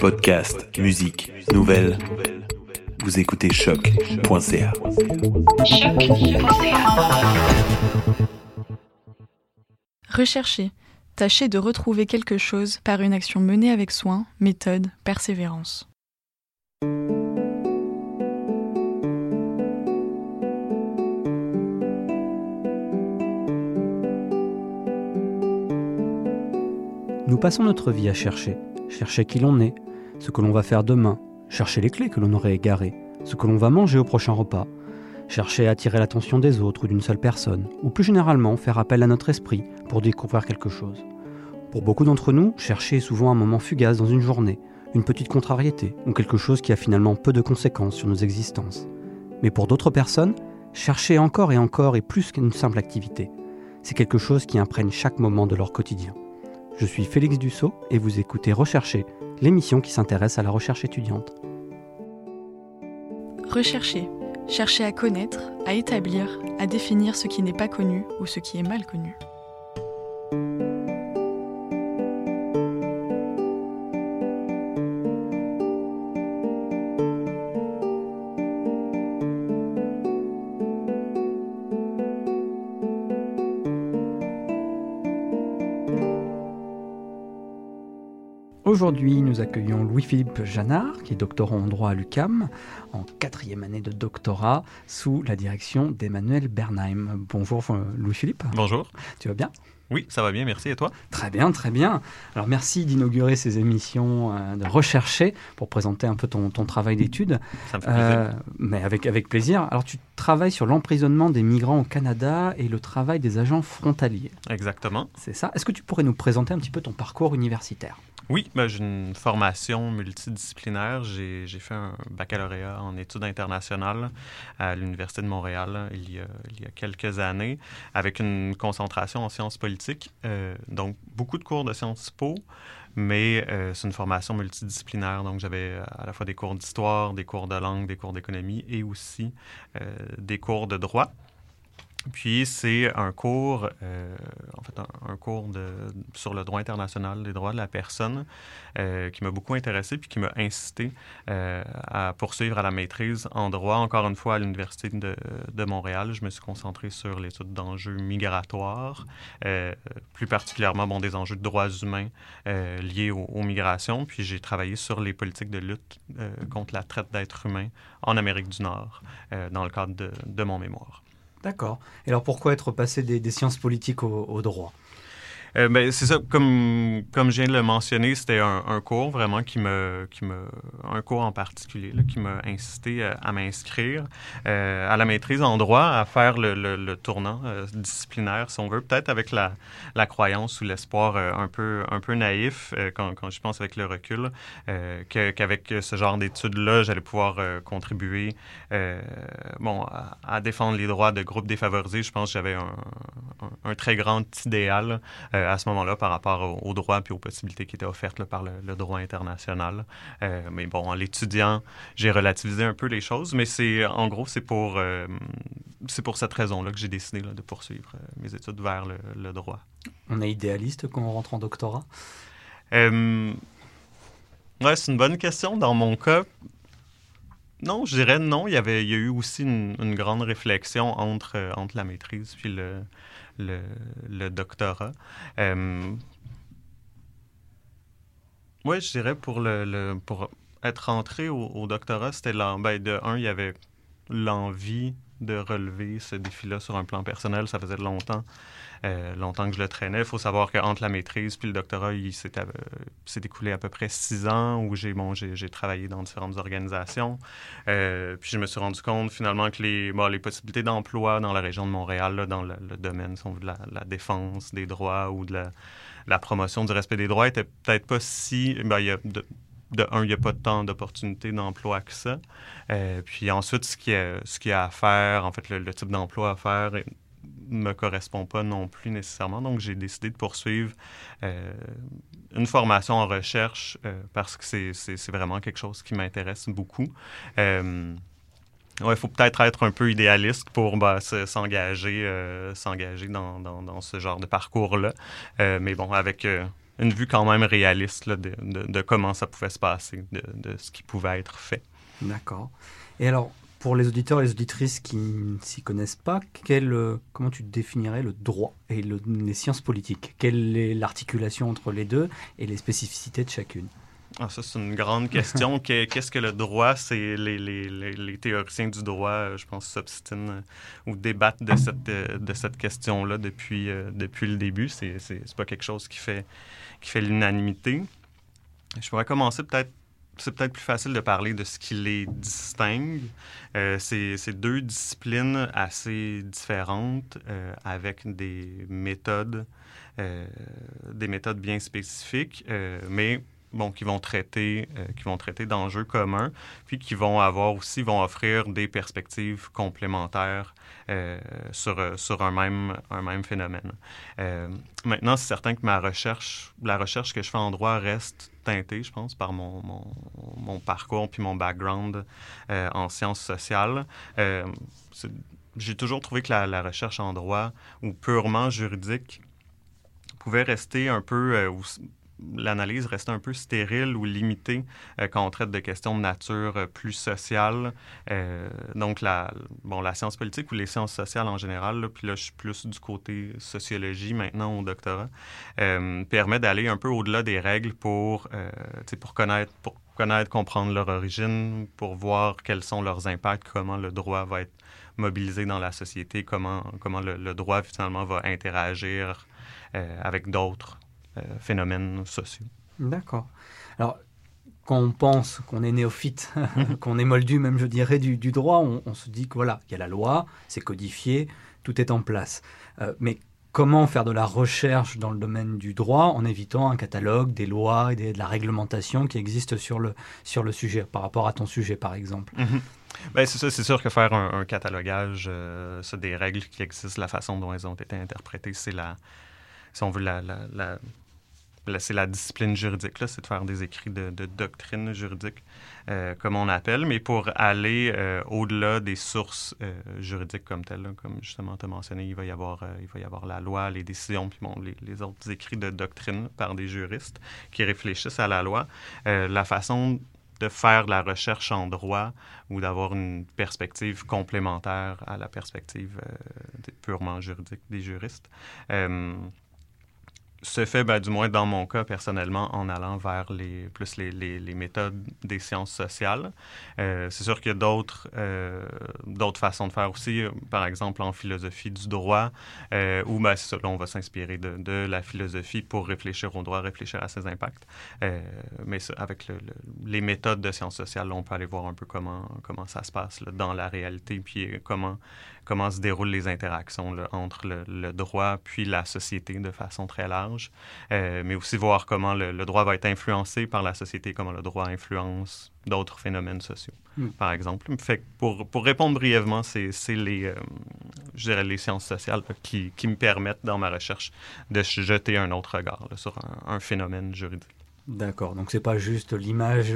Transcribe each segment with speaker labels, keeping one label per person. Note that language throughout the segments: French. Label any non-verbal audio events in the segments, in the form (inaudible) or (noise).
Speaker 1: Podcast, musique, nouvelles. Vous écoutez choc.ca.
Speaker 2: Rechercher. Tâchez de retrouver quelque chose par une action menée avec soin, méthode, persévérance.
Speaker 3: Nous passons notre vie à chercher, chercher qui l'on est, ce que l'on va faire demain, chercher les clés que l'on aurait égarées, ce que l'on va manger au prochain repas, chercher à attirer l'attention des autres ou d'une seule personne, ou plus généralement faire appel à notre esprit pour découvrir quelque chose. Pour beaucoup d'entre nous, chercher est souvent un moment fugace dans une journée, une petite contrariété ou quelque chose qui a finalement peu de conséquences sur nos existences. Mais pour d'autres personnes, chercher encore et encore est plus qu'une simple activité. C'est quelque chose qui imprègne chaque moment de leur quotidien. Je suis Félix Dussault et vous écoutez Rechercher, l'émission qui s'intéresse à la recherche étudiante.
Speaker 2: Rechercher. Chercher à connaître, à établir, à définir ce qui n'est pas connu ou ce qui est mal connu.
Speaker 3: Aujourd'hui, nous accueillons Louis-Philippe Janard, qui est doctorant en droit à l'UCAM, en quatrième année de doctorat, sous la direction d'Emmanuel Bernheim. Bonjour euh, Louis-Philippe.
Speaker 4: Bonjour.
Speaker 3: Tu vas bien?
Speaker 4: Oui, ça va bien, merci. Et toi?
Speaker 3: Très bien, très bien. Alors merci d'inaugurer ces émissions, euh, de rechercher, pour présenter un peu ton, ton travail d'étude.
Speaker 4: Ça me fait plaisir.
Speaker 3: Euh, mais avec, avec plaisir. Alors tu travailles sur l'emprisonnement des migrants au Canada et le travail des agents frontaliers.
Speaker 4: Exactement.
Speaker 3: C'est ça? Est-ce que tu pourrais nous présenter un petit peu ton parcours universitaire?
Speaker 4: Oui, ben, j'ai une formation multidisciplinaire. J'ai fait un baccalauréat en études internationales à l'Université de Montréal il y, a, il y a quelques années, avec une concentration en sciences politiques. Euh, donc, beaucoup de cours de sciences po, mais euh, c'est une formation multidisciplinaire. Donc, j'avais euh, à la fois des cours d'histoire, des cours de langue, des cours d'économie et aussi euh, des cours de droit. Puis c'est un cours, euh, en fait, un, cours de, sur le droit international, les droits de la personne, euh, qui m'a beaucoup intéressé puis qui m'a incité euh, à poursuivre à la maîtrise en droit. Encore une fois, à l'Université de, Montréal, je me suis concentré sur l'étude d'enjeux migratoires, plus particulièrement bon, des enjeux de droits humains liés aux, migrations. Puis j'ai travaillé sur les politiques de lutte contre la traite d'êtres humains en Amérique du Nord dans le cadre de mon mémoire.
Speaker 3: D'accord. Et alors pourquoi être passé des, sciences politiques au droit?
Speaker 4: Euh, ben, c'est ça, comme, comme je viens de le mentionner, c'était un, cours vraiment qui me, qui me, un cours en particulier qui m'a incité à, m'inscrire euh, à la maîtrise en droit, à faire le, le, tournant euh, disciplinaire, si on veut, peut-être avec la, la croyance ou l'espoir un peu, un peu naïf quand, quand je pense avec le recul, qu'avec ce genre d'études-là, j'allais pouvoir contribuer bon, à, défendre les droits de groupes défavorisés. Je pense que j'avais un, un, très grand idéal à ce moment-là par rapport au, au droit puis aux possibilités qui étaient offertes là, par le, le droit international. Euh, mais bon, en l'étudiant, j'ai relativisé un peu les choses, mais c'est en gros, c'est pour, euh, c'est pour cette raison-là que j'ai décidé là, de poursuivre euh, mes études vers le, le droit.
Speaker 3: On est idéaliste quand on rentre en doctorat?
Speaker 4: Euh, ouais, c'est une bonne question. Dans mon cas, non, je dirais non. Il y, avait, il y a eu aussi une, une grande réflexion entre, euh, entre la maîtrise puis le, le, le doctorat. Euh, oui, je dirais pour, le, le- pour être entré au, doctorat, c'était ben, de un, il y avait l'envie de relever ce défi-là sur un plan personnel. Ça faisait longtemps, euh, longtemps que je le traînais. Il faut savoir qu'entre la maîtrise puis le doctorat, il s'est, euh, écoulé à peu près six ans où j'ai, bon, travaillé dans différentes organisations. Euh, puis je me suis rendu compte finalement que les, bon, les possibilités d'emploi dans la région de Montréal, là, dans le, domaine de la, défense des droits ou de la, promotion du respect des droits, étaient peut-être pas si... ben, il y a de un, il n'y a pas tant d'opportunités d'emploi que ça. Euh, puis ensuite, ce qu'il y, a, ce a à faire, en fait, le, type d'emploi à faire ne me correspond pas non plus nécessairement. Donc, j'ai décidé de poursuivre euh, une formation en recherche euh, parce que c'est, vraiment quelque chose qui m'intéresse beaucoup. Euh, Ouais, il faut peut-être être un peu idéaliste pour bah, se- s'engager, dans, dans, ce genre de parcours-là. Mais bon, avec, une vue quand même réaliste de, de, comment ça pouvait se passer, de, de ce qui pouvait être fait.
Speaker 3: D'accord. Et alors, pour les auditeurs et les auditrices qui ne s'y connaissent pas, quel, euh, comment tu définirais le droit et les sciences politiques? Quelle est l'articulation entre les deux et les spécificités de chacune?
Speaker 4: Ah, ça, c'est une grande question. (laughs) Qu'est-ce que le droit? C'est les, les, les, théoriciens du droit, euh, je pense, s'obstinent euh, ou débattent de cette, de cette question-là depuis, depuis le début. C'est pas quelque chose qui fait, qui fait l'unanimité. Je pourrais commencer peut-être c'est peut-être plus facile de parler de ce qui les distingue. Euh, c'est deux disciplines assez différentes euh, avec des méthodes, euh, des méthodes bien spécifiques, mais qui vont traiter, qui vont traiter d'enjeux communs, puis qui vont avoir aussi, vont offrir des perspectives complémentaires sur, sur un, même, un même phénomène. maintenant, c'est certain que ma recherche, la recherche que je fais en droit reste teinté, je pense, par mon, mon, parcours puis mon background euh, en sciences sociales. Euh, j'ai toujours trouvé que la, recherche en droit ou purement juridique pouvait rester un peu, euh, l'analyse reste un peu stérile ou limitée euh, quand on traite de questions de nature euh, plus sociale. Euh, donc, la, bon, la science politique ou les sciences sociales en général, puis là, je suis plus du côté sociologie maintenant au doctorat, permet d'aller un peu au-delà des règles pour, pour connaître, pour connaître, comprendre leur origine, pour voir quels sont leurs impacts, comment le droit va être mobilisé dans la société, comment, comment le, droit finalement va interagir avec d'autres phénomènes sociaux.
Speaker 3: D'accord. Alors, quand on pense qu'on est néophyte, (laughs) qu'on est moldu même, je dirais, du, droit, on, se dit que voilà, il y a la loi, c'est codifié, tout est en place. Euh, mais comment faire de la recherche dans le domaine du droit en évitant un catalogue des lois et de la réglementation qui existent sur le, sur le sujet, par rapport à ton sujet, par exemple?
Speaker 4: Mhm. ben, c'est c'est sûr que faire un, catalogage, euh, des règles qui existent, la façon dont elles ont été interprétées, c'est la, si on veut, la, la c'est la discipline juridique, là, c'est de faire des écrits de, doctrine juridique, euh, comme on appelle, mais pour aller euh, au-delà des sources euh, juridiques comme telles, comme justement tu as mentionné, il va, y avoir, il va y avoir la loi, les décisions, puis bon, les, autres écrits de doctrine par des juristes qui réfléchissent à la loi. la façon de faire de la recherche en droit ou d'avoir une perspective complémentaire à la perspective purement juridique des juristes se fait, ben, du moins dans mon cas personnellement, en allant vers les, plus les, les, méthodes des sciences sociales. Euh, c'est sûr qu'il y a d'autres, euh, d'autres façons de faire aussi, par exemple en philosophie du droit, euh, où ben, on va s'inspirer de, la philosophie pour réfléchir au droit, réfléchir à ses impacts. mais avec les méthodes de sciences sociales, on peut aller voir un peu comment, comment ça se passe dans la réalité, puis comment comment se déroulent les interactions entre le, droit puis la société de façon très large, euh, mais aussi voir comment le, droit va être influencé par la société, comment le droit influence d'autres phénomènes sociaux, hmm. par exemple. Fait pour, pour répondre brièvement, c'est les, euh, je dirais les sciences sociales qui, qui, me permettent, dans ma recherche, de jeter un autre regard sur un phénomène juridique.
Speaker 3: D'accord, donc c'est pas juste l'image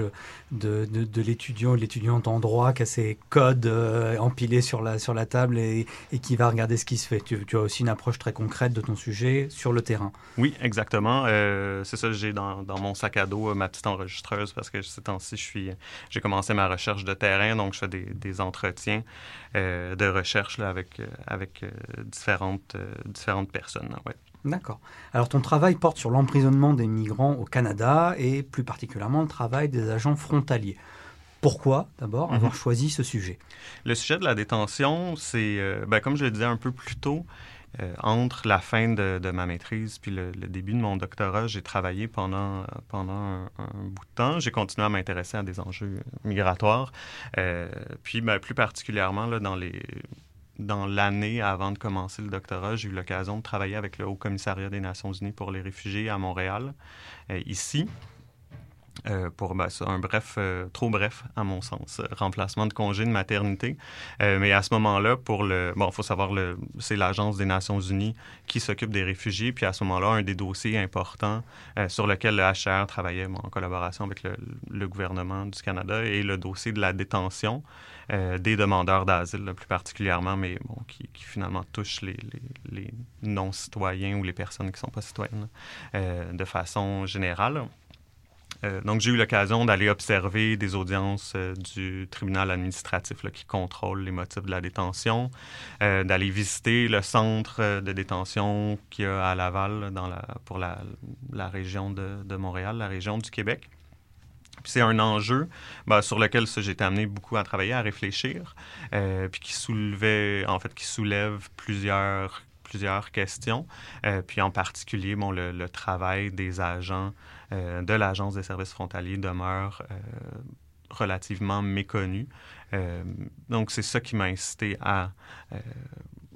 Speaker 3: de, de, l'étudiant ou l'étudiante en droit qui a ses codes euh, empilés sur la, sur la table et, qui va regarder ce qui se fait. Tu, as aussi une approche très concrète de ton sujet sur le terrain.
Speaker 4: Oui, exactement. Euh, c'est ça, j'ai dans, dans, mon sac à dos euh, ma petite enregistreuse parce que ces temps-ci, j'ai commencé ma recherche de terrain, donc je fais des, des entretiens de recherche avec, avec différentes, différentes personnes. Ouais.
Speaker 3: D'accord. Alors ton travail porte sur l'emprisonnement des migrants au Canada et plus particulièrement le travail des agents frontaliers. Pourquoi, d'abord, mhm. avoir choisi ce sujet?
Speaker 4: Le sujet de la détention, c'est, euh, ben, comme je le disais un peu plus tôt, euh, entre la fin de, ma maîtrise puis le, début de mon doctorat, j'ai travaillé pendant, pendant un, bout de temps. J'ai continué à m'intéresser à des enjeux migratoires. Euh, puis, ben, plus particulièrement, là, dans les dans l'année avant de commencer le doctorat, j'ai eu l'occasion de travailler avec le Haut Commissariat des Nations Unies pour les réfugiés à Montréal, euh, ici. Euh, pour ben, un bref, euh, trop bref à mon sens, remplacement de congé de maternité. Euh, mais à ce moment-là, pour le, bon, faut savoir le, c'est l'agence des Nations Unies qui s'occupe des réfugiés. Puis à ce moment-là, un des dossiers importants sur lequel le HR travaillait en collaboration avec le, gouvernement du Canada est le dossier de la détention des demandeurs d'asile, plus particulièrement, mais bon, qui, finalement touche les, les non-citoyens ou les personnes qui ne sont pas citoyennes de façon générale. Euh, donc, j'ai eu l'occasion d'aller observer des audiences euh, du tribunal administratif qui contrôle les motifs de la détention, euh, d'aller visiter le centre de détention qu'il y a à Laval pour la, région de, Montréal, la région du Québec. c'est un enjeu ben, sur lequel j'ai été amené beaucoup à travailler, à réfléchir, puis qui soulevait, en fait, qui soulève plusieurs plusieurs questions, puis en particulier bon, le, travail des agents de l'Agence des services frontaliers demeure euh, relativement méconnue. Euh, donc, c'est ça qui m'a incité à,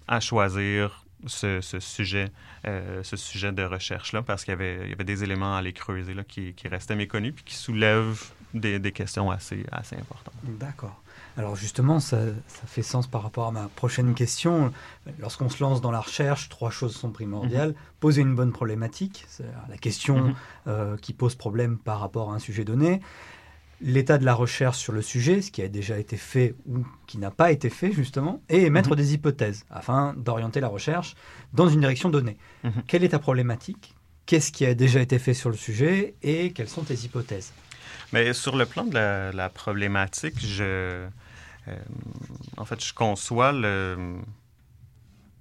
Speaker 4: à choisir ce, sujet, ce sujet de recherche-là, parce qu'il y avait, y avait des éléments à aller creuser là, qui, qui restaient méconnus, puis qui soulèvent des, des questions assez, assez importantes.
Speaker 5: D'accord. Alors justement, ça, fait sens par rapport à ma prochaine question. Lorsqu'on se lance dans la recherche, trois choses sont primordiales. Mhm. Poser une bonne problématique, c'est la question mhm. euh, qui pose problème par rapport à un sujet donné. L'état de la recherche sur le sujet, ce qui a déjà été fait ou qui n'a pas été fait justement, et émettre mhm. des hypothèses afin d'orienter la recherche dans une direction donnée. Quelle est ta problématique? Qu'est-ce qui a déjà été fait sur le sujet? Et quelles sont tes hypothèses?
Speaker 4: Mais sur le plan de la problématique, je, en fait, je conçois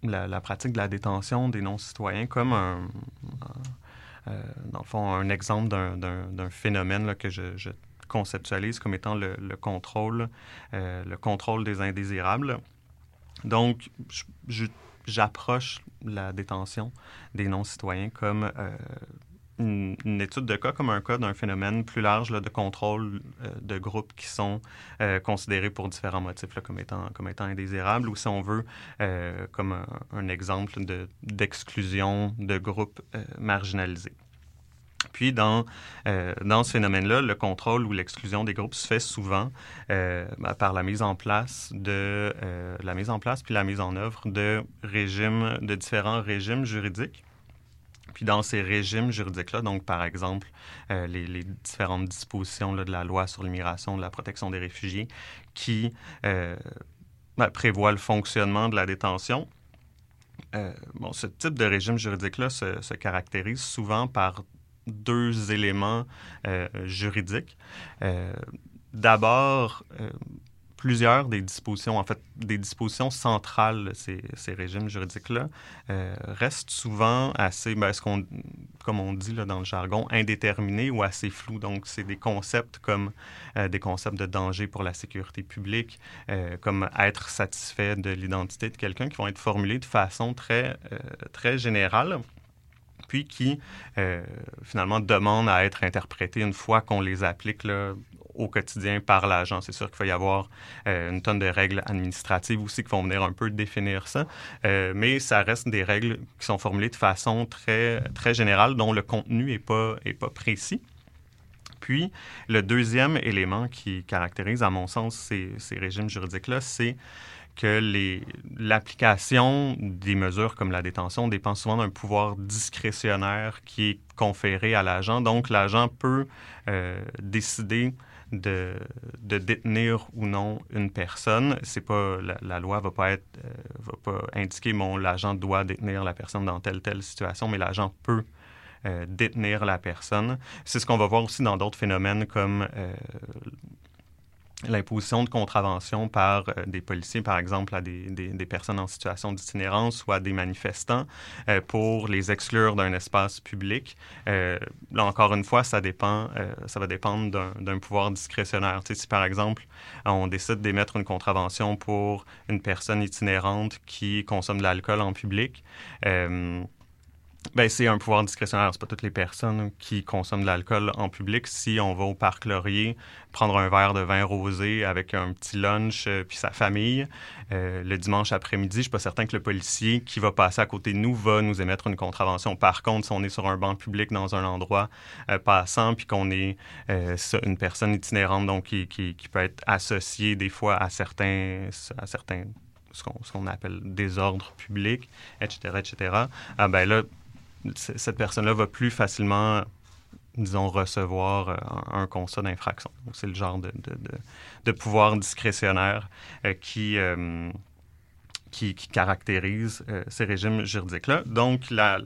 Speaker 4: la, pratique de la détention des non-citoyens comme un, euh, dans le fond, un exemple d'un phénomène que je, conceptualise comme étant le, contrôle, euh, le contrôle des indésirables. Donc, j'approche la détention des non-citoyens comme une, étude de cas comme un cas d'un phénomène plus large de contrôle euh, de groupes qui sont euh, considérés pour différents motifs comme, étant, comme étant indésirables ou si on veut euh, comme un, exemple d'exclusion de, groupes marginalisés. Puis, dans, dans ce phénomène-là, le contrôle ou l'exclusion des groupes se fait souvent ben, par la mise en place de la mise en place puis la mise en œuvre de régimes, de différents régimes juridiques puis dans ces régimes juridiques-là, donc par exemple euh, les, différentes dispositions de la loi sur l'immigration, de la protection des réfugiés, qui euh, ben, prévoient le fonctionnement de la détention, euh, bon, ce type de régime juridique-là se, se, caractérise souvent par deux éléments juridiques. D'abord, plusieurs des dispositions, en fait, des dispositions centrales ces, ces régimes juridiques-là euh, restent souvent assez, ben, ce qu'on, comme on dit là, dans le jargon, indéterminés ou assez flous. Donc, c'est des concepts comme euh, des concepts de danger pour la sécurité publique, euh, comme être satisfait de l'identité de quelqu'un, qui vont être formulés de façon très, très générale puis qui finalement demandent à être interprétés une fois qu'on les applique là, au quotidien par l'agent. C'est sûr qu'il va y avoir euh, une tonne de règles administratives aussi qui vont venir un peu définir ça, euh, mais ça reste des règles qui sont formulées de façon très, très générale, dont le contenu n'est pas, est pas précis. Puis, le deuxième élément qui caractérise, à mon sens, ces, ces régimes juridiques-là, c'est que l'application des mesures comme la détention dépend souvent d'un pouvoir discrétionnaire qui est conféré à l'agent. Donc, l'agent peut euh, décider de, détenir ou non une personne. C'est pas la, loi va pas être euh, va pas indiquer mon l'agent doit détenir la personne dans telle telle situation, mais l'agent peut euh, détenir la personne. C'est ce qu'on va voir aussi dans d'autres phénomènes comme euh, l'imposition de contraventions par euh, des policiers, par exemple, à des, des, personnes en situation d'itinérance ou à des manifestants euh, pour les exclure d'un espace public. Euh, là, encore une fois, ça dépend, ça va dépendre d'un pouvoir discrétionnaire. Tu si, par exemple, on décide d'émettre une contravention pour une personne itinérante qui consomme de l'alcool en public, Ben, c'est un pouvoir discrétionnaire. C'est pas toutes les personnes qui consomment de l'alcool en public. Si on va au parc Laurier prendre un verre de vin rosé avec un petit lunch euh, puis sa famille euh, le dimanche après-midi, je suis pas certain que le policier qui va passer à côté de nous va nous émettre une contravention. Par contre, si on est sur un banc public dans un endroit euh, passant puis qu'on est une personne itinérante donc qui, qui, peut être associée des fois à certains à certains ce qu'on appelle désordre public, etc., etc., ah ben là, cette personne-là va plus facilement, disons, recevoir euh, un, constat d'infraction. c'est le genre de, pouvoir discrétionnaire euh, qui, euh, qui, caractérise ces régimes juridiques-là. Donc, la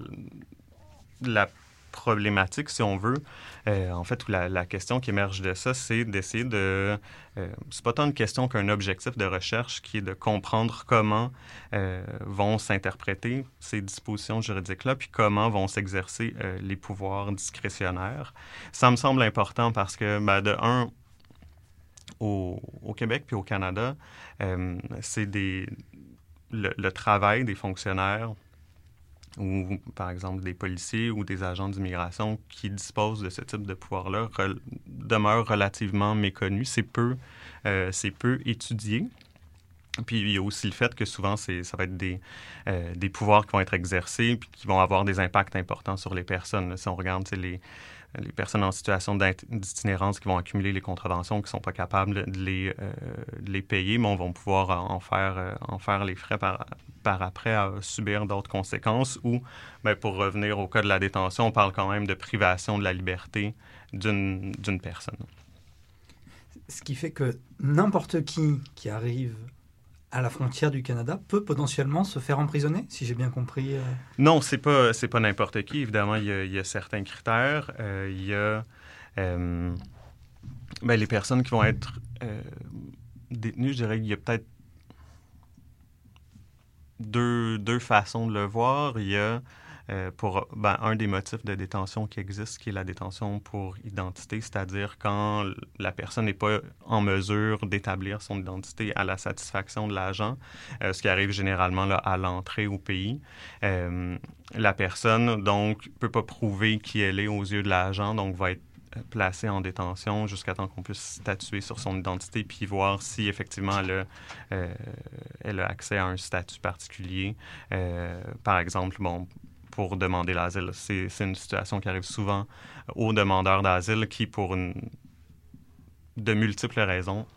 Speaker 4: problématique, si on veut, euh, en fait, la, la, question qui émerge de ça, c'est d'essayer de... Euh, c'est pas tant une question qu'un objectif de recherche qui est de comprendre comment euh, vont s'interpréter ces dispositions juridiques-là, puis comment vont s'exercer les pouvoirs discrétionnaires. Ça me semble important parce que, ben, de un, au, au, Québec puis au Canada, c'est des... Le, travail des fonctionnaires ou par exemple des policiers ou des agents d'immigration qui disposent de ce type de pouvoir-là demeurent relativement méconnus. C'est peu, euh, peu étudié. Puis il y a aussi le fait que souvent, ça va être des, euh, des pouvoirs qui vont être exercés puis qui vont avoir des impacts importants sur les personnes. Si on regarde les, les personnes en situation d'itinérance qui vont accumuler les contraventions, qui ne sont pas capables de les, euh, payer, mais on va pouvoir en faire, euh, en faire les frais par, par après subir d'autres conséquences. Ou, bien, pour revenir au cas de la détention, on parle quand même de privation de la liberté d'une personne.
Speaker 3: Ce qui fait que n'importe qui qui arrive à la frontière du Canada peut potentiellement se faire emprisonner, si j'ai bien compris. Euh?
Speaker 4: Non, c'est pas pas n'importe qui. Évidemment, il y, a, certains critères. Euh, il y a euh, ben, les personnes qui vont être détenues. Je dirais qu'il y a peut-être deux, deux façons de le voir. Il y a euh, pour ben, un des motifs de détention qui existe, qui est la détention pour identité, c'est-à-dire quand la personne n'est pas en mesure d'établir son identité à la satisfaction de l'agent, euh, ce qui arrive généralement là, à l'entrée au pays. Euh, la personne, donc, peut pas prouver qui elle est aux yeux de l'agent, donc va être placée en détention jusqu'à temps qu'on puisse statuer sur son identité puis voir si effectivement elle a, elle a accès à un statut particulier. par exemple, bon, pour demander l'asile. C'est une situation qui arrive souvent aux demandeurs d'asile qui, pour une, de multiples raisons,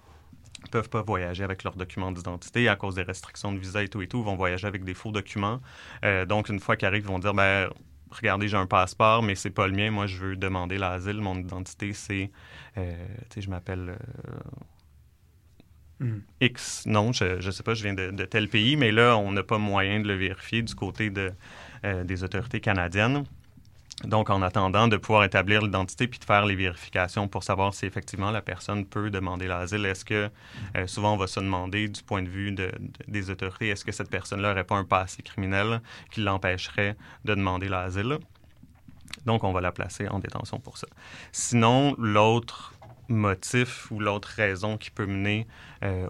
Speaker 4: peuvent pas voyager avec leurs documents d'identité à cause des restrictions de visa et tout et tout, vont voyager avec des faux documents. Euh, donc, une fois qu'ils arrivent, ils vont dire, ben, regardez, j'ai un passeport, mais c'est pas le mien. Moi, je veux demander l'asile. Mon identité, c'est, euh, tu sais, je m'appelle euh, hmm. X. Non, je, ne sais pas, je viens de, de, tel pays, mais là, on n'a pas moyen de le vérifier du côté de, euh, des autorités canadiennes. Donc, en attendant de pouvoir établir l'identité puis de faire les vérifications pour savoir si effectivement la personne peut demander l'asile, est-ce que euh, souvent on va se demander du point de vue des autorités, est-ce que cette personne-là n'aurait pas un passé criminel qui l'empêcherait de demander l'asile? Donc, on va la placer en détention pour ça. Sinon, l'autre motif ou l'autre raison qui peut mener euh,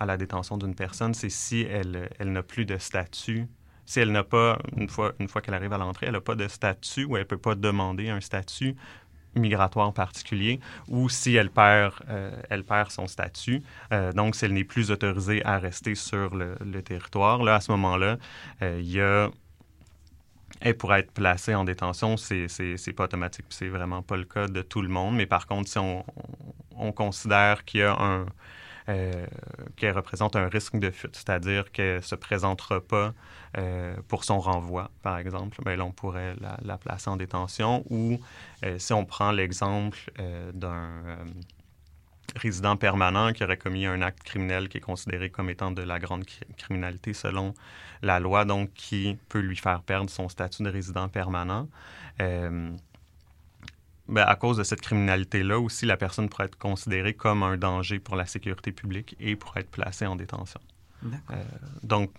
Speaker 4: à la détention d'une personne, c'est si elle n'a plus de statut si elle n'a pas, une fois, qu'elle arrive à l'entrée, elle n'a pas de statut ou elle ne peut pas demander un statut migratoire particulier ou si elle perd, euh, elle perd son statut. Euh, donc, si elle n'est plus autorisée à rester sur le, territoire, là, à ce moment-là, euh, il y a elle pourrait être placée en détention, c'est, c'est, pas automatique, c'est vraiment pas le cas de tout le monde. Mais par contre, si on, on considère qu'il y a un, euh, qu'elle représente un risque de fuite, c'est-à-dire qu'elle ne se présentera pas euh, pour son renvoi, par exemple, bien, là, on pourrait la, placer en détention. Ou euh, si on prend l'exemple d'un résident permanent qui aurait commis un acte criminel qui est considéré comme étant de la grande criminalité selon la loi, donc qui peut lui faire perdre son statut de résident permanent. Ben, à cause de cette criminalité-là aussi, la personne pourrait être considérée comme un danger pour la sécurité publique et pourrait être placée en détention. Euh, donc,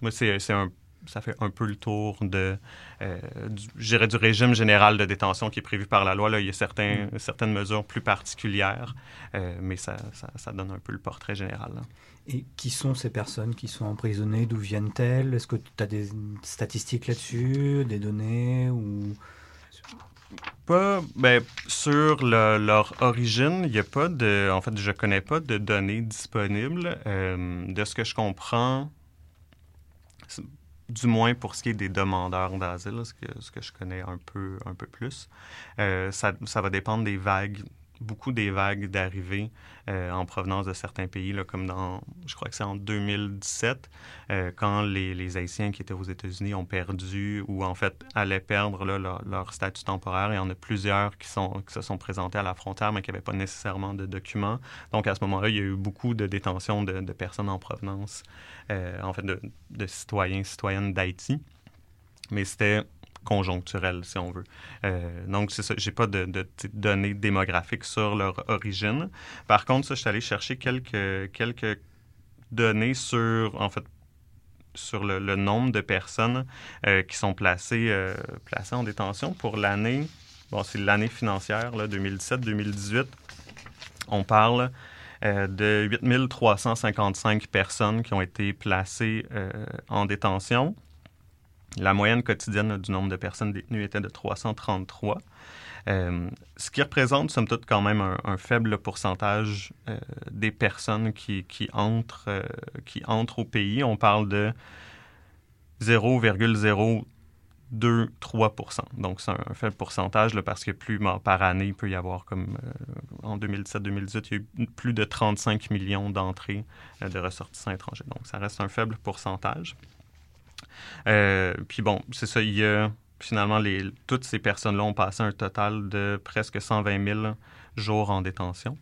Speaker 4: moi, c'est un ça fait un peu le tour de, euh, du, du régime général de détention qui est prévu par la loi. Là, il y a certains, mm. certaines mesures plus particulières, euh, mais ça, ça, donne un peu le portrait général.
Speaker 3: Et qui sont ces personnes qui sont emprisonnées? D'où viennent-elles? Est-ce que tu as des statistiques là-dessus, des données ou...
Speaker 4: Ben, sur leur origine, il n'y a pas de. En fait, je connais pas de données disponibles. Euh, de ce que je comprends, du moins pour ce qui est des demandeurs d'asile, ce que, ce que je connais un peu, un peu plus. Euh, ça, ça, va dépendre des vagues, beaucoup des vagues d'arrivée euh, en provenance de certains pays, là, comme dans, je crois que c'est en 2017, euh, quand les, les, Haïtiens qui étaient aux États-Unis ont perdu ou en fait allaient perdre là, leur, statut temporaire. Il y en a plusieurs qui, sont, qui se sont présentés à la frontière, mais qui n'avaient pas nécessairement de documents. Donc à ce moment-là, il y a eu beaucoup de détentions de, de personnes en provenance euh, en fait, de, citoyens, citoyennes d'Haïti. Mais c'était conjoncturel, si on veut. Euh, donc, c'est ça. J'ai pas de, données démographiques sur leur origine. Par contre, je suis allé chercher quelques, quelques données sur, en fait, sur le, nombre de personnes euh, qui sont placées, placées en détention pour l'année, bon, c'est l'année financière, 2017-2018. On parle euh, de 8355 personnes qui ont été placées euh, en détention. La moyenne quotidienne du nombre de personnes détenues était de 333. Euh, ce qui représente, somme toute, quand même un, faible pourcentage des personnes qui, qui entrent, au pays. On parle de 0,0 2-3 Donc, c'est un faible pourcentage parce que plus par année, il peut y avoir, comme euh, en 2017-2018, il y a eu plus de 35 millions d'entrées euh, de ressortissants étrangers. Donc, ça reste un faible pourcentage. Euh, puis bon, c'est ça, il y a finalement, les, toutes ces personnes-là ont passé un total de presque 120 000 jours en détention.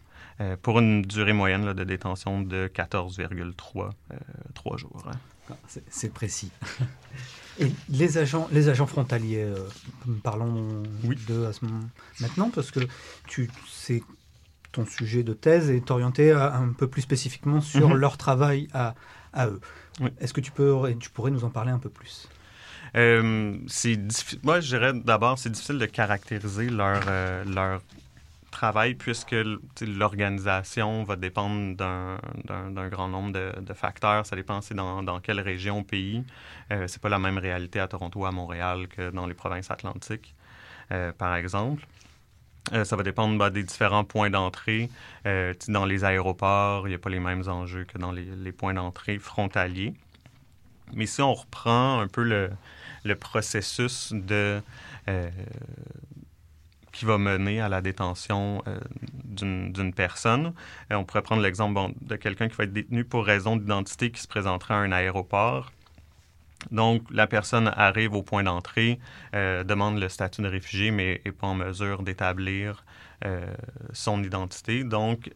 Speaker 4: pour une durée moyenne de détention de 14,3 jours. Hein.
Speaker 3: Ah, c'est précis. (laughs) Et les agents, les agents frontaliers, euh, parlons oui. d'eux à ce moment maintenant, parce que tu, c'est ton sujet de thèse est orienté un peu plus spécifiquement sur mhm. leur travail à, à eux. Est-ce que tu, peux, tu pourrais nous en parler un peu plus?
Speaker 4: Euh, moi, je dirais d'abord, c'est difficile de caractériser leur, euh, leur travail puisque l'organisation va dépendre d'un grand nombre de, facteurs. Ça dépend c'est dans, dans, quelle région pays. Euh, c'est pas la même réalité à Toronto, à Montréal que dans les provinces atlantiques, euh, par exemple. Euh, ça va dépendre bah, des différents points d'entrée. dans les aéroports, il n'y a pas les mêmes enjeux que dans les, points d'entrée frontaliers. Mais si on reprend un peu le, processus de qui va mener à la détention euh, d'une personne. Euh, on pourrait prendre l'exemple de quelqu'un qui va être détenu pour raison d'identité qui se présenterait à un aéroport. Donc, la personne arrive au point d'entrée, euh, demande le statut de réfugié, mais n'est pas en mesure d'établir son identité. Donc,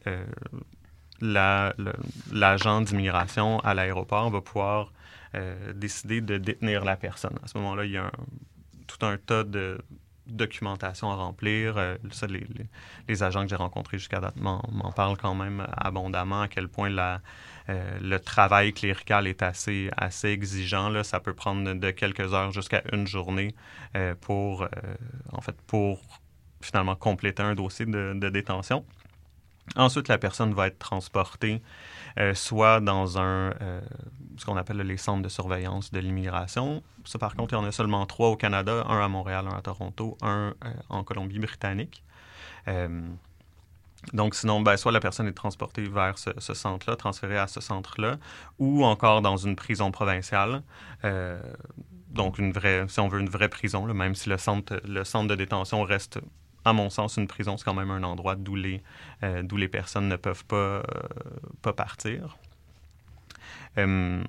Speaker 4: l'agent d'immigration à l'aéroport va pouvoir décider de détenir la personne. À ce moment-là, il y a tout un tas de documentation à remplir. Euh, les, agents que j'ai rencontrés jusqu'à date m'en parlent quand même abondamment, à quel point la, euh, le travail clérical est assez, assez exigeant. Là. Ça peut prendre de quelques heures jusqu'à une journée euh, pour, en fait, pour finalement compléter un dossier de, détention. Ensuite, la personne va être transportée soit dans un, ce qu'on appelle les centres de surveillance de l'immigration. Ça, par contre, il y en a seulement trois au Canada, un à Montréal, un à Toronto, un euh, en Colombie-Britannique. Euh, donc, sinon, ben, soit la personne est transportée vers ce, centre-là, transférée à ce centre-là, ou encore dans une prison provinciale. Euh, donc, une vraie, si on veut, une vraie prison, même si le centre, de détention reste, à mon sens, une prison, c'est quand même un endroit d'où les, les personnes ne peuvent pas, pas partir. Euh,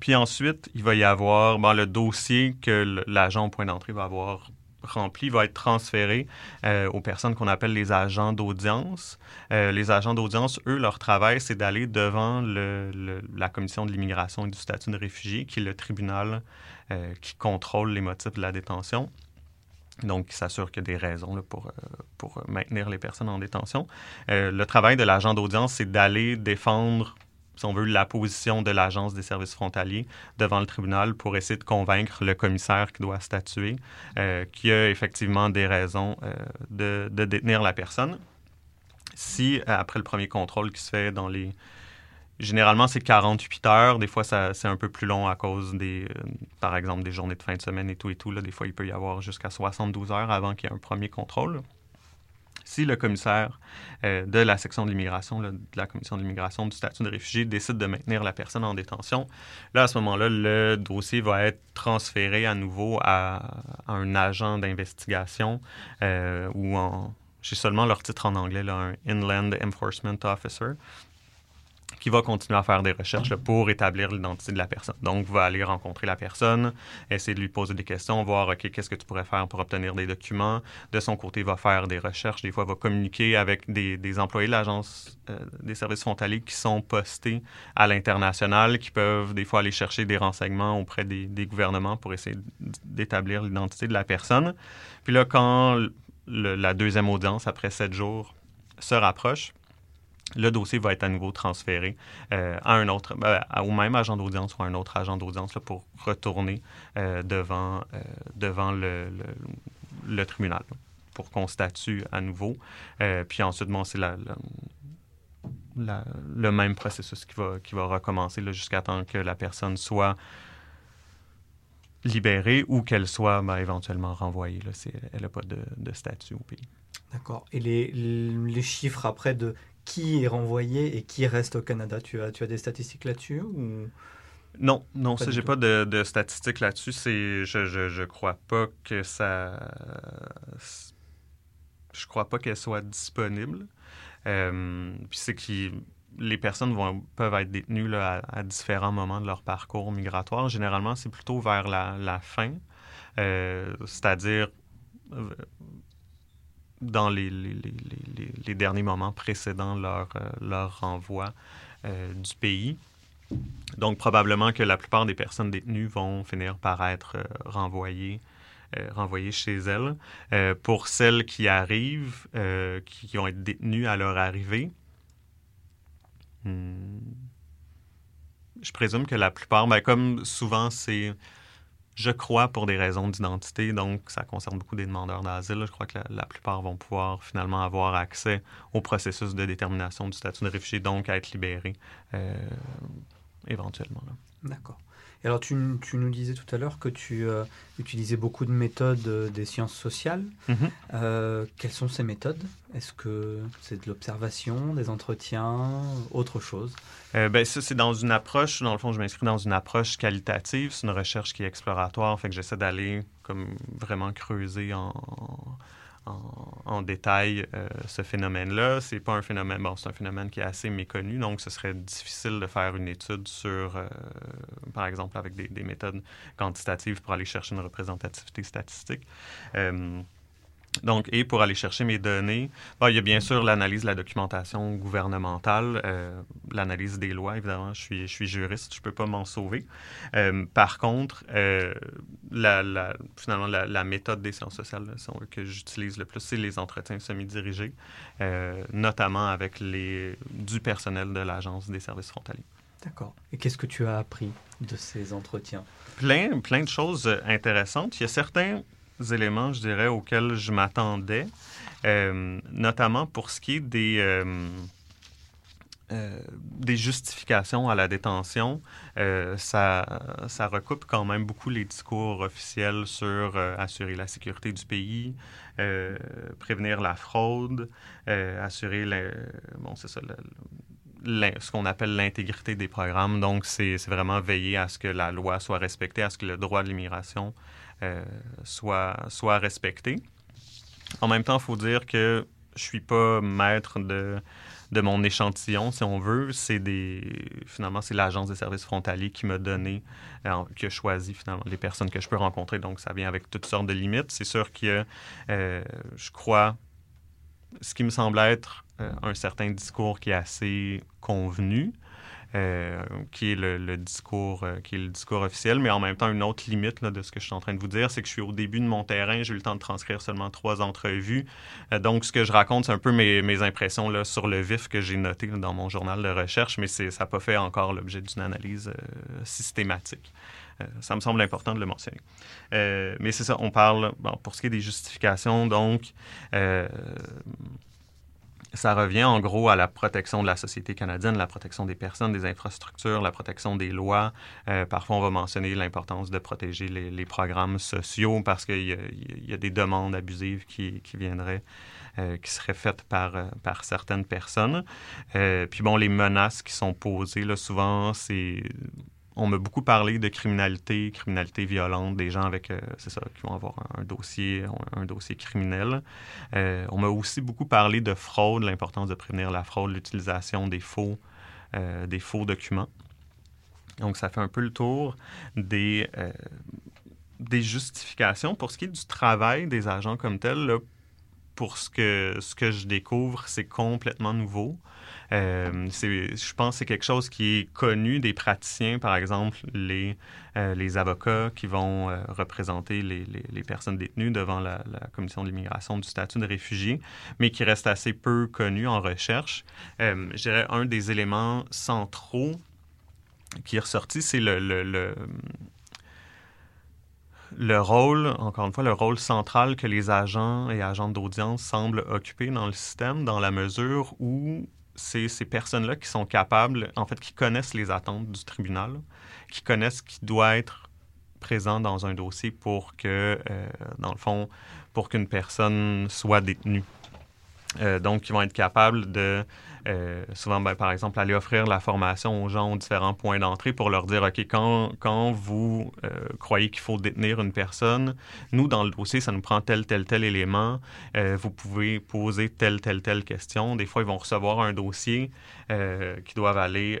Speaker 4: puis ensuite, il va y avoir le dossier que l'agent au point d'entrée va avoir rempli va être transféré euh, aux personnes qu'on appelle les agents d'audience. Euh, les agents d'audience, eux, leur travail, c'est d'aller devant la commission de l'immigration et du statut de réfugié, qui est le tribunal qui contrôle les motifs de la détention. Donc, qui s'assure qu'il y a des raisons pour, pour maintenir les personnes en détention. le travail de l'agent d'audience, c'est d'aller défendre si on veut, la position de l'Agence des services frontaliers devant le tribunal pour essayer de convaincre le commissaire qui doit statuer euh, qu'il y a effectivement des raisons euh, de, détenir la personne. Si, après le premier contrôle qui se fait dans les... Généralement, c'est 48 heures. Des fois, c'est un peu plus long à cause des, euh, par exemple, des journées de fin de semaine et tout et tout. Là. Des fois, il peut y avoir jusqu'à 72 heures avant qu'il y ait un premier contrôle si le commissaire euh, de la section de l'immigration, de la commission de l'immigration du statut de réfugié, décide de maintenir la personne en détention, là, à ce moment-là, le dossier va être transféré à nouveau à, un agent d'investigation euh, ou en... J'ai seulement leur titre en anglais, là, un Inland Enforcement Officer qui va continuer à faire des recherches pour établir l'identité de la personne. Donc, va aller rencontrer la personne, essayer de lui poser des questions, voir, OK, qu'est-ce que tu pourrais faire pour obtenir des documents. De son côté, va faire des recherches. Des fois, va communiquer avec des, employés de l'Agence euh, des services frontaliers qui sont postés à l'international, qui peuvent des fois aller chercher des renseignements auprès des, des gouvernements pour essayer d'établir l'identité de la personne. Puis là, quand la deuxième audience, après sept jours, se rapproche, le dossier va être à nouveau transféré euh, à un autre, ben, au même agent d'audience ou à un autre agent d'audience pour retourner euh, devant, euh, devant le, tribunal pour qu'on statue à nouveau. puis ensuite, c'est le même processus qui va, qui va recommencer jusqu'à temps que la personne soit libérée ou qu'elle soit ben, éventuellement renvoyée là, si elle n'a pas de, de, statut au pays.
Speaker 3: D'accord. Et les, les, chiffres après de qui est renvoyé et qui reste au Canada Tu as, tu as des statistiques là-dessus ou...
Speaker 4: Non, non, ça, j'ai pas de, de, statistiques là-dessus. C'est, je, je, je, crois pas que ça. Je crois pas qu'elle soit disponible. Euh, puis c'est que les personnes vont, peuvent être détenues là, à, différents moments de leur parcours migratoire. Généralement, c'est plutôt vers la, la fin, euh, c'est-à-dire dans les, les, les, derniers moments précédant leur, euh, leur renvoi euh, du pays. Donc, probablement que la plupart des personnes détenues vont finir par être euh, renvoyées, renvoyées chez elles. pour celles qui arrivent, qui, qui, vont être détenues à leur arrivée, hmm, je présume que la plupart, ben, comme souvent c'est je crois, pour des raisons d'identité. Donc, ça concerne beaucoup des demandeurs d'asile. Je crois que la, plupart vont pouvoir finalement avoir accès au processus de détermination du statut de réfugié, donc à être libérés euh, éventuellement.
Speaker 3: D'accord. Et alors, tu, nous disais tout à l'heure que tu euh, utilisais beaucoup de méthodes euh, des sciences sociales. Mhm. Euh, quelles sont ces méthodes? Est-ce que c'est de l'observation, des entretiens, autre chose?
Speaker 4: Ben, Ça, c'est dans une approche, dans le fond, je m'inscris dans une approche qualitative. C'est une recherche qui est exploratoire, fait que j'essaie d'aller comme vraiment creuser en en, détail euh, ce phénomène-là. C'est pas un phénomène, bon, c'est un phénomène qui est assez méconnu, donc ce serait difficile de faire une étude sur, euh, par exemple, avec des, des, méthodes quantitatives pour aller chercher une représentativité statistique. Euh, donc, et pour aller chercher mes données, il y a bien sûr l'analyse de la documentation gouvernementale, euh, l'analyse des lois, évidemment, je suis, je suis juriste, je ne peux pas m'en sauver. Euh, par contre, euh, la, finalement, la, méthode des sciences sociales que j'utilise le plus, c'est les entretiens semi-dirigés, notamment avec les, du personnel de l'Agence des services frontaliers.
Speaker 3: D'accord. Et qu'est-ce que tu as appris de ces entretiens?
Speaker 4: Plein, plein de choses intéressantes. Il y a certains éléments, je dirais, auxquels je m'attendais, euh, notamment pour ce qui est des, euh, euh, des justifications à la détention. ça, ça recoupe quand même beaucoup les discours officiels sur assurer la sécurité du pays, prévenir la fraude, assurer bon, c'est ça, ce qu'on appelle l'intégrité des programmes. Donc, c'est vraiment veiller à ce que la loi soit respectée, à ce que le droit de l'immigration euh, soit, soit respecté. En même temps, il faut dire que je suis pas maître de, de mon échantillon, si on veut. C'est finalement c'est l'agence des services frontaliers qui m'a donné, euh, qui a choisi finalement les personnes que je peux rencontrer. Donc ça vient avec toutes sortes de limites. C'est sûr que euh, je crois ce qui me semble être un certain discours qui est assez convenu. Euh, qui est le, discours euh, qui est le discours officiel, mais en même temps une autre limite de ce que je suis en train de vous dire, c'est que je suis au début de mon terrain, j'ai eu le temps de transcrire seulement trois entrevues, euh, donc ce que je raconte c'est un peu mes, impressions là, sur le vif que j'ai noté dans mon journal de recherche, mais ça n'a pas fait encore l'objet d'une analyse systématique. ça me semble important de le mentionner. mais c'est ça, on parle, pour ce qui est des justifications, donc, ça revient en gros à la protection de la société canadienne, la protection des personnes, des infrastructures, la protection des lois. Euh, parfois, on va mentionner l'importance de protéger les, programmes sociaux parce qu'il y, a des demandes abusives qui, viendraient, euh, qui seraient faites par, euh, certaines personnes. puis bon, les menaces qui sont posées, là, souvent, c'est on m'a beaucoup parlé de criminalité, criminalité violente, des gens avec, euh, c'est ça, qui vont avoir un, dossier, un dossier criminel. Euh, on m'a aussi beaucoup parlé de fraude, l'importance de prévenir la fraude, l'utilisation des faux, euh, des faux documents. Donc, ça fait un peu le tour des, des justifications. Pour ce qui est du travail des agents comme tel, pour ce que, ce que je découvre, c'est complètement nouveau. Euh, je pense que c'est quelque chose qui est connu des praticiens, par exemple les, euh, les avocats qui vont euh, représenter les, les, personnes détenues devant la, Commission de l'immigration du statut de réfugié, mais qui reste assez peu connu en recherche. je dirais un des éléments centraux qui est ressorti, c'est le, le, le le rôle, encore une fois, le rôle central que les agents et agents d'audience semblent occuper dans le système, dans la mesure où c'est ces personnes-là qui sont capables, en fait, qui connaissent les attentes du tribunal, qui connaissent qui doit être présent dans un dossier pour que, euh, dans le fond, pour qu'une personne soit détenue. Euh, donc, ils vont être capables de euh, souvent, ben, par exemple, aller offrir la formation aux gens aux différents points d'entrée pour leur dire, OK, quand, quand vous euh, croyez qu'il faut détenir une personne, nous, dans le dossier, ça nous prend tel, tel, tel élément. Euh, vous pouvez poser telle, telle, telle question. Des fois, ils vont recevoir un dossier qui doivent aller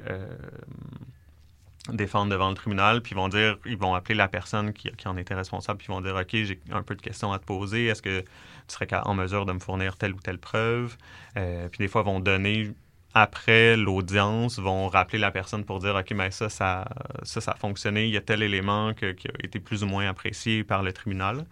Speaker 4: défendre devant le tribunal, puis ils vont dire, ils vont appeler la personne qui, en était responsable, puis ils vont dire, OK, j'ai un peu de questions à te poser. Est-ce que tu serais en mesure de me fournir telle ou telle preuve? Euh, puis des fois, vont donner après l'audience, vont rappeler la personne pour dire OK, mais ça, ça, ça, ça a fonctionné, il y a tel élément qui a été plus ou moins apprécié par le tribunal.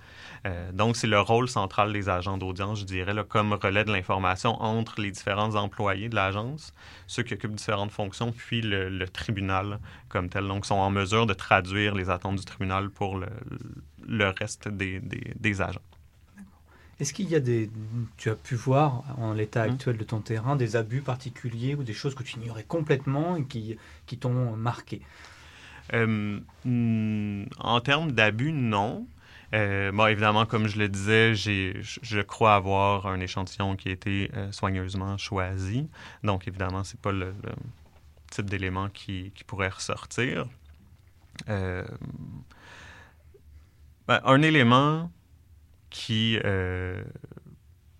Speaker 4: Euh, donc, c'est le rôle central des agents d'audience, je dirais, comme relais de l'information entre les différents employés de l'agence, ceux qui occupent différentes fonctions, puis le, tribunal comme tel. Donc, sont en mesure de traduire les attentes du tribunal pour le, reste des, des agents.
Speaker 3: Est-ce qu'il y a des. Tu as pu voir, en l'état mmh. actuel de ton terrain, des abus particuliers ou des choses que tu ignorais complètement et qui, qui t'ont marqué?
Speaker 4: Euh, hmm, En termes d'abus, non. Euh, bon, évidemment, comme je le disais, je crois avoir un échantillon qui a été euh, soigneusement choisi. Donc, évidemment, ce n'est pas le, type d'élément qui, qui, pourrait ressortir. Ben, un élément qui, euh,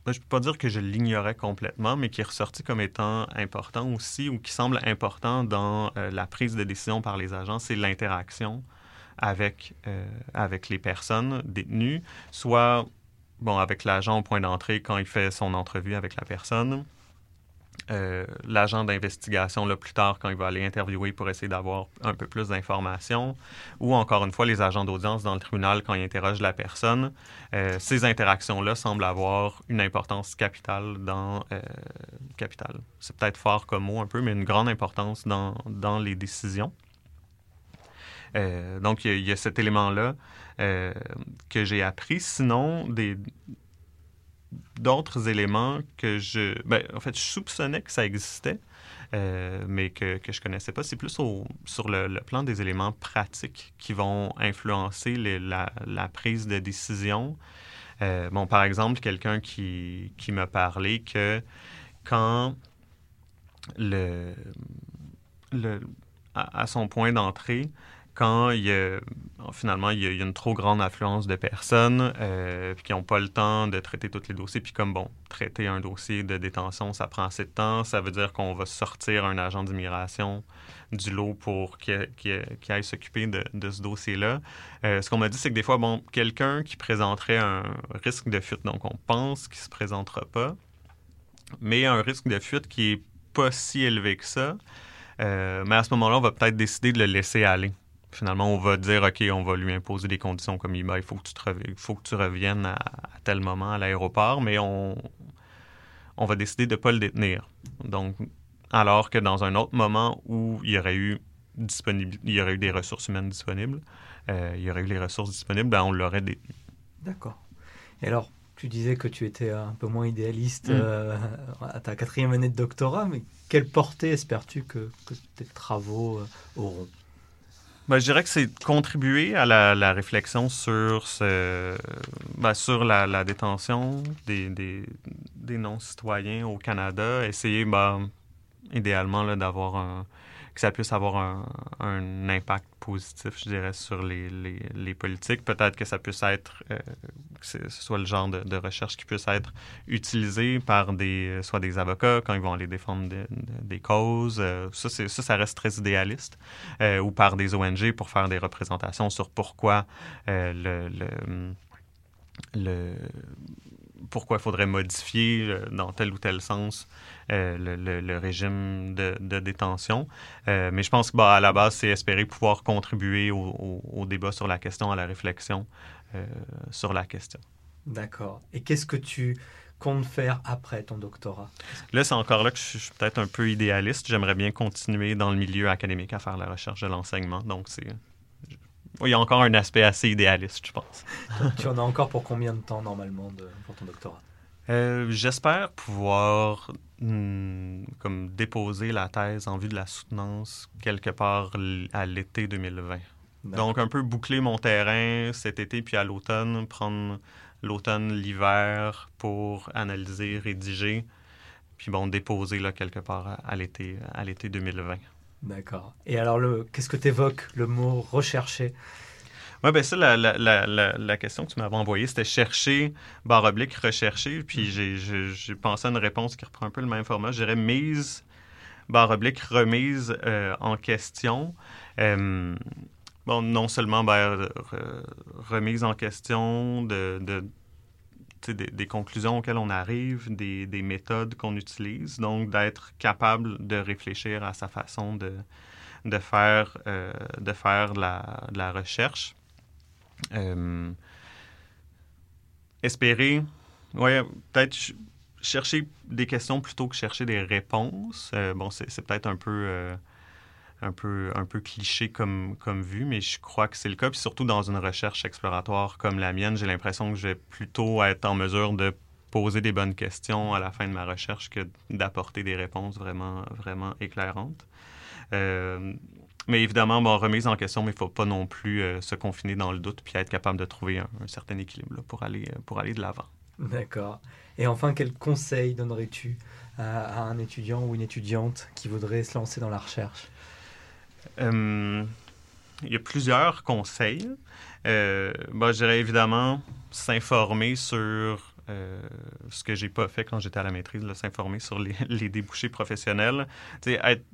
Speaker 4: ben, je ne peux pas dire que je l'ignorais complètement, mais qui est ressorti comme étant important aussi ou qui semble important dans euh, la prise de décision par les agents, c'est l'interaction avec, euh, avec les personnes détenues, soit bon, avec l'agent au point d'entrée quand il fait son entrevue avec la personne, euh, l'agent d'investigation plus tard quand il va aller interviewer pour essayer d'avoir un peu plus d'informations, ou encore une fois les agents d'audience dans le tribunal quand ils interrogent la personne. Euh, ces interactions-là semblent avoir une importance capitale dans... Euh, capitale, c'est peut-être fort comme mot un peu, mais une grande importance dans, dans les décisions. donc, il y, a cet élément-là que j'ai appris. Sinon, des, d'autres éléments que je... Ben, en fait, je soupçonnais que ça existait, euh, mais que, que je connaissais pas. C'est plus sur le, plan des éléments pratiques qui vont influencer la, la, prise de décision. Euh, bon, par exemple, quelqu'un qui, qui m'a parlé que quand le, le, à son point d'entrée, quand finalement il y a, une trop grande affluence de personnes euh, qui n'ont pas le temps de traiter tous les dossiers, puis comme bon, traiter un dossier de détention, ça prend assez de temps, ça veut dire qu'on va sortir un agent d'immigration du lot pour qu'il aille s'occuper de, ce dossier-là. Euh, ce qu'on m'a dit, c'est que des fois, bon, quelqu'un qui présenterait un risque de fuite, donc on pense qu'il ne se présentera pas, mais un risque de fuite qui est pas si élevé que ça, mais à ce moment-là, on va peut-être décider de le laisser aller. Finalement, on va dire, OK, on va lui imposer des conditions comme il faut que tu, faut que tu reviennes à, tel moment à l'aéroport, mais on, on va décider de ne pas le détenir. Donc, alors que dans un autre moment où il y aurait eu, disponible, il y aurait eu des ressources humaines disponibles, euh, il y aurait eu les ressources disponibles, ben on l'aurait détenu.
Speaker 3: D'accord. Et alors, tu disais que tu étais un peu moins idéaliste mm. euh, à ta quatrième année de doctorat, mais quelle portée espères-tu que, tes travaux euh, auront?
Speaker 4: Ben, je dirais que c'est contribuer à la, réflexion sur, ce, ben, sur la, détention des non-citoyens au Canada, essayer ben, idéalement d'avoir un, que ça puisse avoir un, impact positif, je dirais, sur les, les, politiques. Peut-être que ça puisse être, euh, que ce soit le genre de, recherche qui puisse être utilisé par des, soit des avocats quand ils vont aller défendre des causes. Euh, ça, ça, ça reste très idéaliste. Euh, ou par des ONG pour faire des représentations sur pourquoi le, le pourquoi il faudrait modifier dans tel ou tel sens euh, le, régime de, détention. Euh, mais je pense que bah, à la base, c'est espérer pouvoir contribuer au, débat sur la question, à la réflexion euh, sur la question.
Speaker 3: D'accord. Et qu'est-ce que tu comptes faire après ton doctorat?
Speaker 4: Là, c'est encore là que je suis peut-être un peu idéaliste. J'aimerais bien continuer dans le milieu académique à faire la recherche de l'enseignement. Donc, c'est il y a encore un aspect assez idéaliste, je pense.
Speaker 3: tu en as encore pour combien de temps normalement de, pour ton doctorat?
Speaker 4: Euh, j'espère pouvoir hmm, comme déposer la thèse en vue de la soutenance quelque part à l'été 2020. Donc, un peu boucler mon terrain cet été, puis à l'automne, prendre l'automne, l'hiver pour analyser, rédiger, puis bon, déposer là, quelque part à, l'été, à l'été 2020.
Speaker 3: D'accord. Et alors, qu'est-ce que tu évoques, le mot recherché
Speaker 4: oui, bien ça, la, la, la, la, question que tu m'avais envoyée, c'était chercher, barre oblique, rechercher. Puis mm. j'ai pensé à une réponse qui reprend un peu le même format. Je dirais mise, barre oblique, remise euh, en question. Euh, bon, non seulement ben, remise en question de, de des, conclusions auxquelles on arrive, des, des méthodes qu'on utilise, donc d'être capable de réfléchir à sa façon de, de faire, euh, de faire la, recherche. Euh, espérer, ouais, peut-être chercher des questions plutôt que chercher des réponses. Euh, bon, c'est peut-être un peu, euh, un peu, cliché comme, comme vue, mais je crois que c'est le cas. Puis surtout dans une recherche exploratoire comme la mienne, j'ai l'impression que je vais plutôt être en mesure de poser des bonnes questions à la fin de ma recherche que d'apporter des réponses vraiment, éclairantes. Mais évidemment, remise en question, mais il ne faut pas non plus euh, se confiner dans le doute puis être capable de trouver un, certain équilibre pour, aller, euh, pour aller de l'avant.
Speaker 3: D'accord. Et enfin, quel conseil donnerais-tu à, un étudiant ou une étudiante qui voudrait se lancer dans la recherche?
Speaker 4: Euh, Il y a plusieurs conseils. Euh, je dirais évidemment s'informer sur ce que j'ai pas fait quand j'étais à la maîtrise, s'informer sur les, (laughs) débouchés professionnels. Être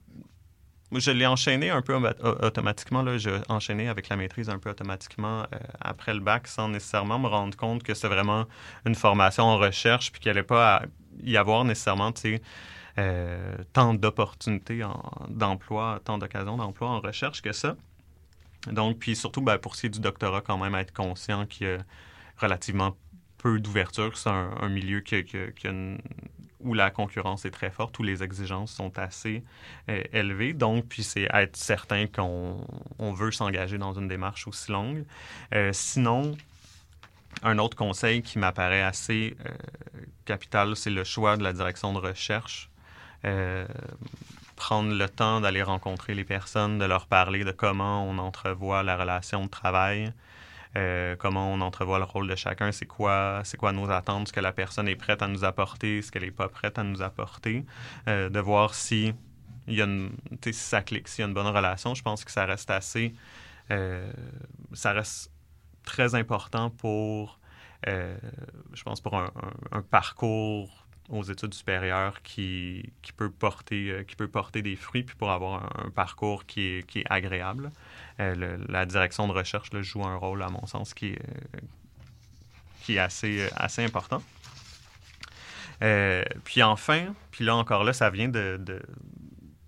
Speaker 4: je l'ai enchaîné un peu automatiquement. Là. J'ai enchaîné avec la maîtrise un peu automatiquement euh, après le bac sans nécessairement me rendre compte que c'est vraiment une formation en recherche puis qu'il n'allait pas y avoir nécessairement euh, tant d'opportunités d'emploi, tant d'occasions d'emploi en recherche que ça. Donc, puis surtout, ben, pour ce qui est du doctorat, quand même, être conscient qu'il y a relativement peu d'ouverture. C'est un, milieu où la concurrence est très forte, où les exigences sont assez euh, élevées. Donc, puis c'est être certain qu'on veut s'engager dans une démarche aussi longue. Euh, sinon, un autre conseil qui m'apparaît assez capital, c'est le choix de la direction de recherche. Prendre le temps d'aller rencontrer les personnes, de leur parler de comment on entrevoit la relation de travail, euh, comment on entrevoit le rôle de chacun, c'est quoi, c'est quoi nos attentes, ce que la personne est prête à nous apporter, ce qu'elle n'est pas prête à nous apporter, euh, de voir si y a une, si ça clique, s'il y a une bonne relation. Je pense que ça reste assez, euh, ça reste très important pour, je pense, pour un, parcours aux études supérieures qui, qui, peut porter, qui peut porter des fruits, puis pour avoir un, parcours qui est, qui est agréable. Euh, la direction de recherche joue un rôle, à mon sens, qui est, euh, qui est assez, euh, assez important. puis enfin, puis là encore là, ça vient de,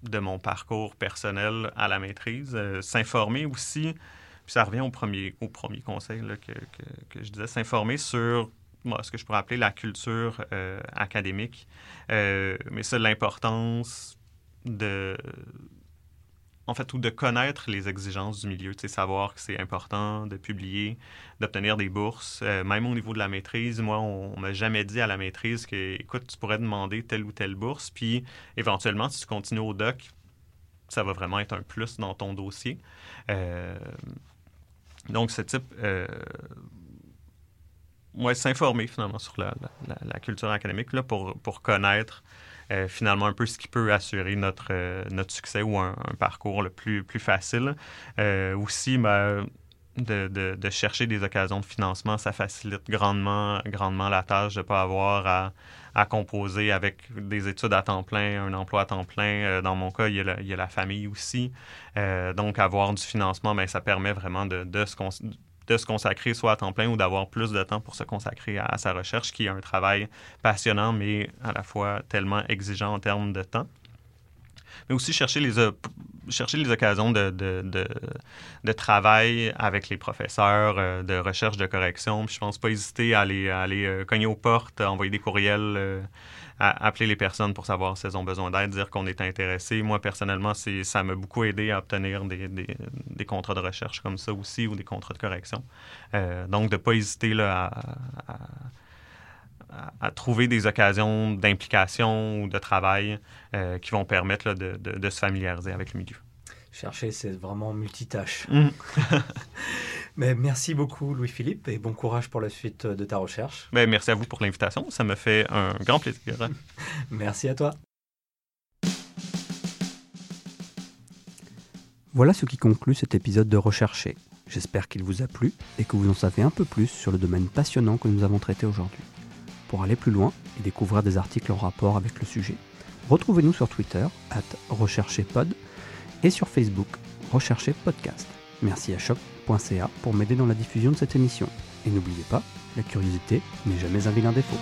Speaker 4: de mon parcours personnel à la maîtrise. s'informer aussi, puis ça revient au premier, au premier conseil que, que, je disais, s'informer sur ce que je pourrais appeler la culture académique. mais c'est l'importance de en fait, ou de connaître les exigences du milieu, savoir que c'est important de publier, d'obtenir des bourses. Euh, même au niveau de la maîtrise, moi, on, ne m'a jamais dit à la maîtrise que, écoute, tu pourrais demander telle ou telle bourse, puis éventuellement, si tu continues au doc, ça va vraiment être un plus dans ton dossier. Euh, donc, ce type... Euh, s'informer finalement sur la, culture académique là, pour, pour connaître euh, finalement un peu ce qui peut assurer notre, euh, notre succès ou un, parcours le plus, plus facile. Euh, aussi, ben, de, de, chercher des occasions de financement, ça facilite grandement, grandement la tâche de ne pas avoir à, à, composer avec des études à temps plein, un emploi à temps plein. dans mon cas, il y a la, il y a la famille aussi. donc, avoir du financement, ben, ça permet vraiment de, de se de se consacrer soit à temps plein ou d'avoir plus de temps pour se consacrer à, sa recherche, qui est un travail passionnant, mais à la fois tellement exigeant en termes de temps. Mais aussi chercher les, chercher les occasions de, de, de, travail avec les professeurs, euh, de recherche, de correction. Je pense pas hésiter à aller, aller euh, cogner aux portes, envoyer des courriels. Euh, appeler les personnes pour savoir si elles ont besoin d'aide, dire qu'on est intéressé. Moi, personnellement, ça m'a beaucoup aidé à obtenir des, des, contrats de recherche comme ça aussi ou des contrats de correction. Donc, de pas hésiter là, à, trouver des occasions d'implication ou de travail euh, qui vont permettre de, de, se familiariser avec le milieu.
Speaker 3: Chercher, c'est vraiment multitâche. Mmh. (laughs) (laughs) Mais merci beaucoup, Louis-Philippe, et bon courage pour la suite de ta recherche.
Speaker 4: Mais merci à vous pour l'invitation. Ça me fait un grand plaisir. (laughs)
Speaker 3: merci à toi.
Speaker 5: Voilà ce qui conclut cet épisode de Rechercher. J'espère qu'il vous a plu et que vous en savez un peu plus sur le domaine passionnant que nous avons traité aujourd'hui. Pour aller plus loin et découvrir des articles en rapport avec le sujet, retrouvez-nous sur Twitter, at rechercherpod, et sur Facebook, Rechercher Podcast. Merci à choc.ca pour m'aider dans la diffusion de cette émission. Et n'oubliez pas, la curiosité n'est jamais un vilain défaut.